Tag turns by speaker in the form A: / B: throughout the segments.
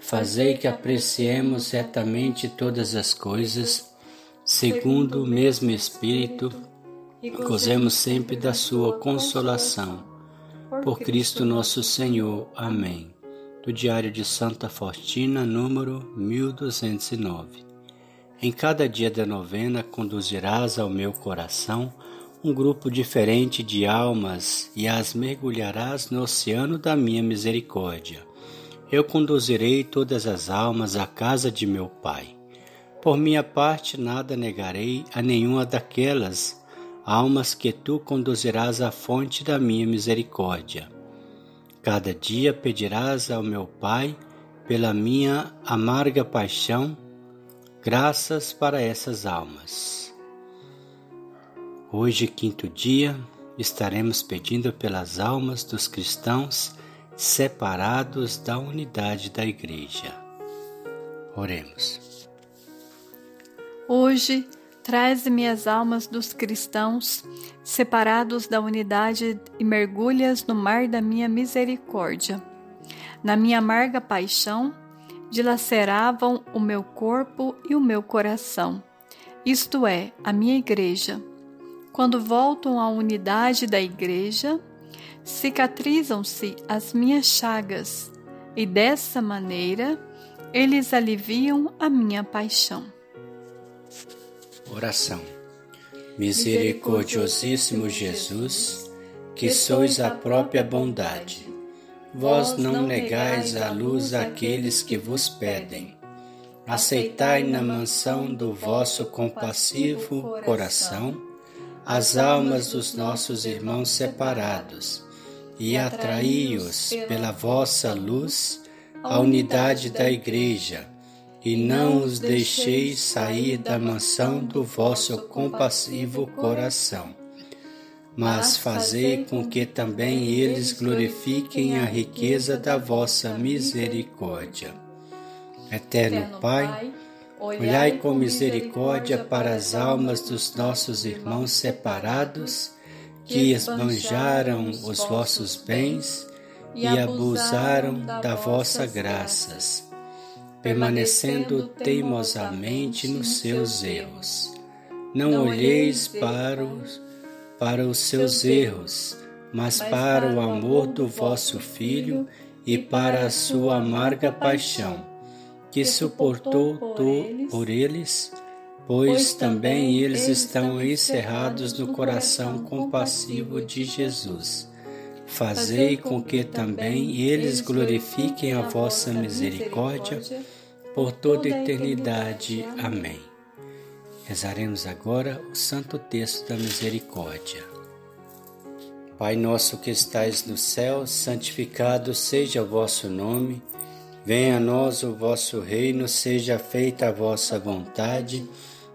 A: Fazei que apreciemos retamente todas as coisas, segundo o mesmo Espírito, e gozemos sempre da Sua consolação. Por Cristo nosso Senhor. Amém. Do Diário de Santa Faustina, número 1209. Em cada dia da novena conduzirás ao meu coração um grupo diferente de almas e as mergulharás no oceano da minha misericórdia eu conduzirei todas as almas à casa de meu Pai. Por minha parte, nada negarei a nenhuma daquelas almas que tu conduzirás à fonte da minha misericórdia. Cada dia pedirás ao meu Pai, pela minha amarga paixão, graças para essas almas. Hoje, quinto dia, estaremos pedindo pelas almas dos cristãos separados da unidade da Igreja. Oremos.
B: Hoje, traze-me as almas dos cristãos separados da unidade e mergulhas no mar da minha misericórdia. Na minha amarga paixão, dilaceravam o meu corpo e o meu coração, isto é, a minha igreja. Quando voltam à unidade da igreja, cicatrizam-se as minhas chagas, e dessa maneira eles aliviam a minha paixão.
A: Oração. Misericordiosíssimo Jesus, que sois a própria bondade, vós não negais a luz àqueles que vos pedem. Aceitai na mansão do vosso compassivo coração as almas dos nossos irmãos separados e atraí-os pela vossa luz à unidade da Igreja, e não os deixeis sair da mansão do vosso compassivo coração. Mas fazei com que também eles glorifiquem a riqueza da vossa misericórdia. Eterno Pai, olhai com misericórdia para as almas dos nossos irmãos separados que esbanjaram os vossos bens e abusaram da vossa graças, permanecendo teimosamente nos seus erros. Não olheis para os, para os seus erros, mas para o amor do vosso Filho e para a sua amarga paixão, que suportou por eles pois também eles estão encerrados no coração compassivo de Jesus. Fazei com que também eles glorifiquem a vossa misericórdia por toda a eternidade. Amém. Rezaremos agora o santo texto da misericórdia. Pai nosso que estais no céu, santificado seja o vosso nome. Venha a nós o vosso reino, seja feita a vossa vontade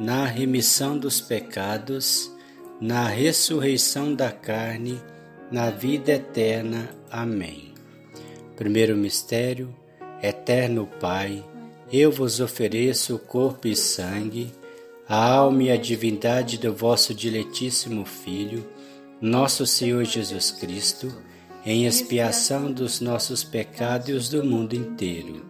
A: na remissão dos pecados, na ressurreição da carne, na vida eterna. Amém. Primeiro mistério, Eterno Pai, eu vos ofereço o corpo e sangue, a alma e a divindade do vosso diletíssimo Filho, nosso Senhor Jesus Cristo, em expiação dos nossos pecados e os do mundo inteiro.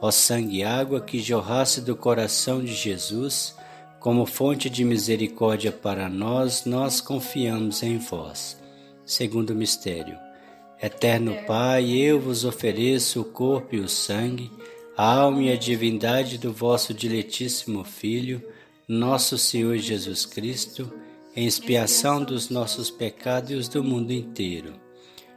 A: Ó sangue e água que jorrasse do coração de Jesus, como fonte de misericórdia para nós, nós confiamos em vós. Segundo mistério Eterno Pai, eu vos ofereço o corpo e o sangue, a alma e a divindade do vosso diletíssimo Filho, nosso Senhor Jesus Cristo, em expiação dos nossos pecados e os do mundo inteiro.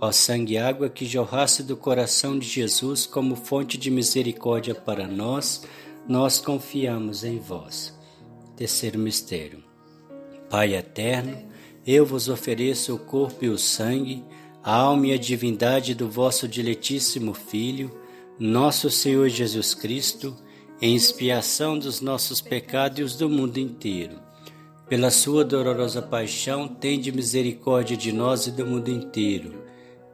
A: Ó sangue e água que jorrasse do coração de Jesus como fonte de misericórdia para nós, nós confiamos em vós. Terceiro mistério. Pai eterno, eu vos ofereço o corpo e o sangue, a alma e a divindade do vosso diletíssimo Filho, nosso Senhor Jesus Cristo, em expiação dos nossos pecados e os do mundo inteiro. Pela sua dolorosa paixão, tende misericórdia de nós e do mundo inteiro.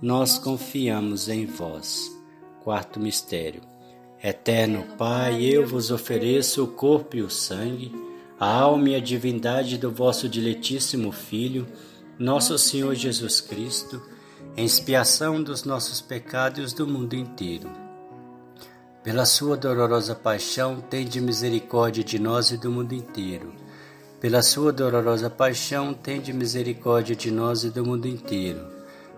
A: nós confiamos em vós. Quarto mistério. Eterno Pai, eu vos ofereço o corpo e o sangue, a alma e a divindade do vosso diletíssimo Filho, nosso Senhor Jesus Cristo, em expiação dos nossos pecados do mundo inteiro. Pela sua dolorosa paixão, tende misericórdia de nós e do mundo inteiro. Pela sua dolorosa paixão, tende misericórdia de nós e do mundo inteiro.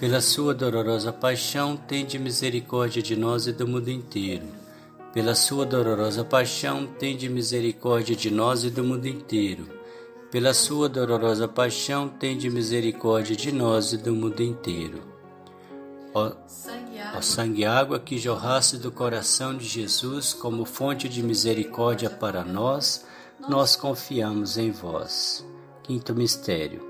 A: Pela sua dolorosa paixão, tende misericórdia de nós e do mundo inteiro pela sua dolorosa paixão, tende misericórdia de nós e do mundo inteiro. Pela sua dolorosa paixão, tende misericórdia de nós e do mundo inteiro. Ó sangue e água que jorrasse do coração de Jesus como fonte de misericórdia para nós, nós confiamos em vós. Quinto mistério.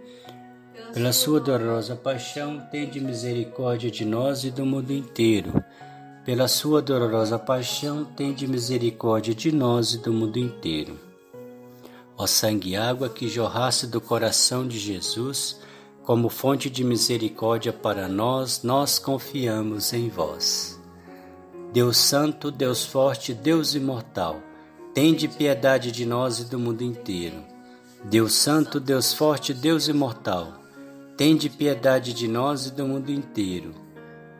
A: Pela sua dolorosa paixão, tende misericórdia de nós e do mundo inteiro pela sua dolorosa paixão, tende misericórdia de nós e do mundo inteiro. Ó sangue e água que jorrasse do coração de Jesus, como fonte de misericórdia para nós, nós confiamos em vós. Deus Santo, Deus Forte, Deus Imortal, tende piedade de nós e do mundo inteiro. Deus Santo, Deus Forte, Deus Imortal, tende piedade de nós e do mundo inteiro.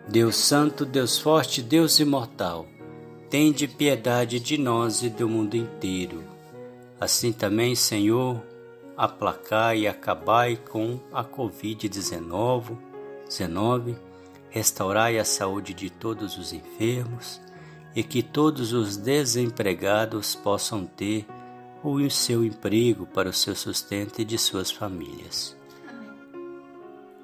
A: Deus Santo, Deus Forte, Deus Imortal, tende piedade de nós e do mundo inteiro. Assim também, Senhor, aplacai e acabai com a Covid-19, 19, restaurai a saúde de todos os enfermos e que todos os desempregados possam ter o seu emprego para o seu sustento e de suas famílias.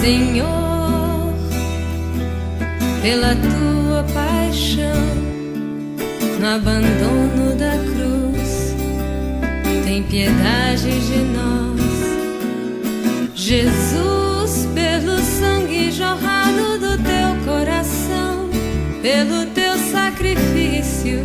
C: Senhor, pela tua paixão, no abandono da cruz, tem piedade de nós. Jesus, pelo sangue jorrado do teu coração, pelo teu sacrifício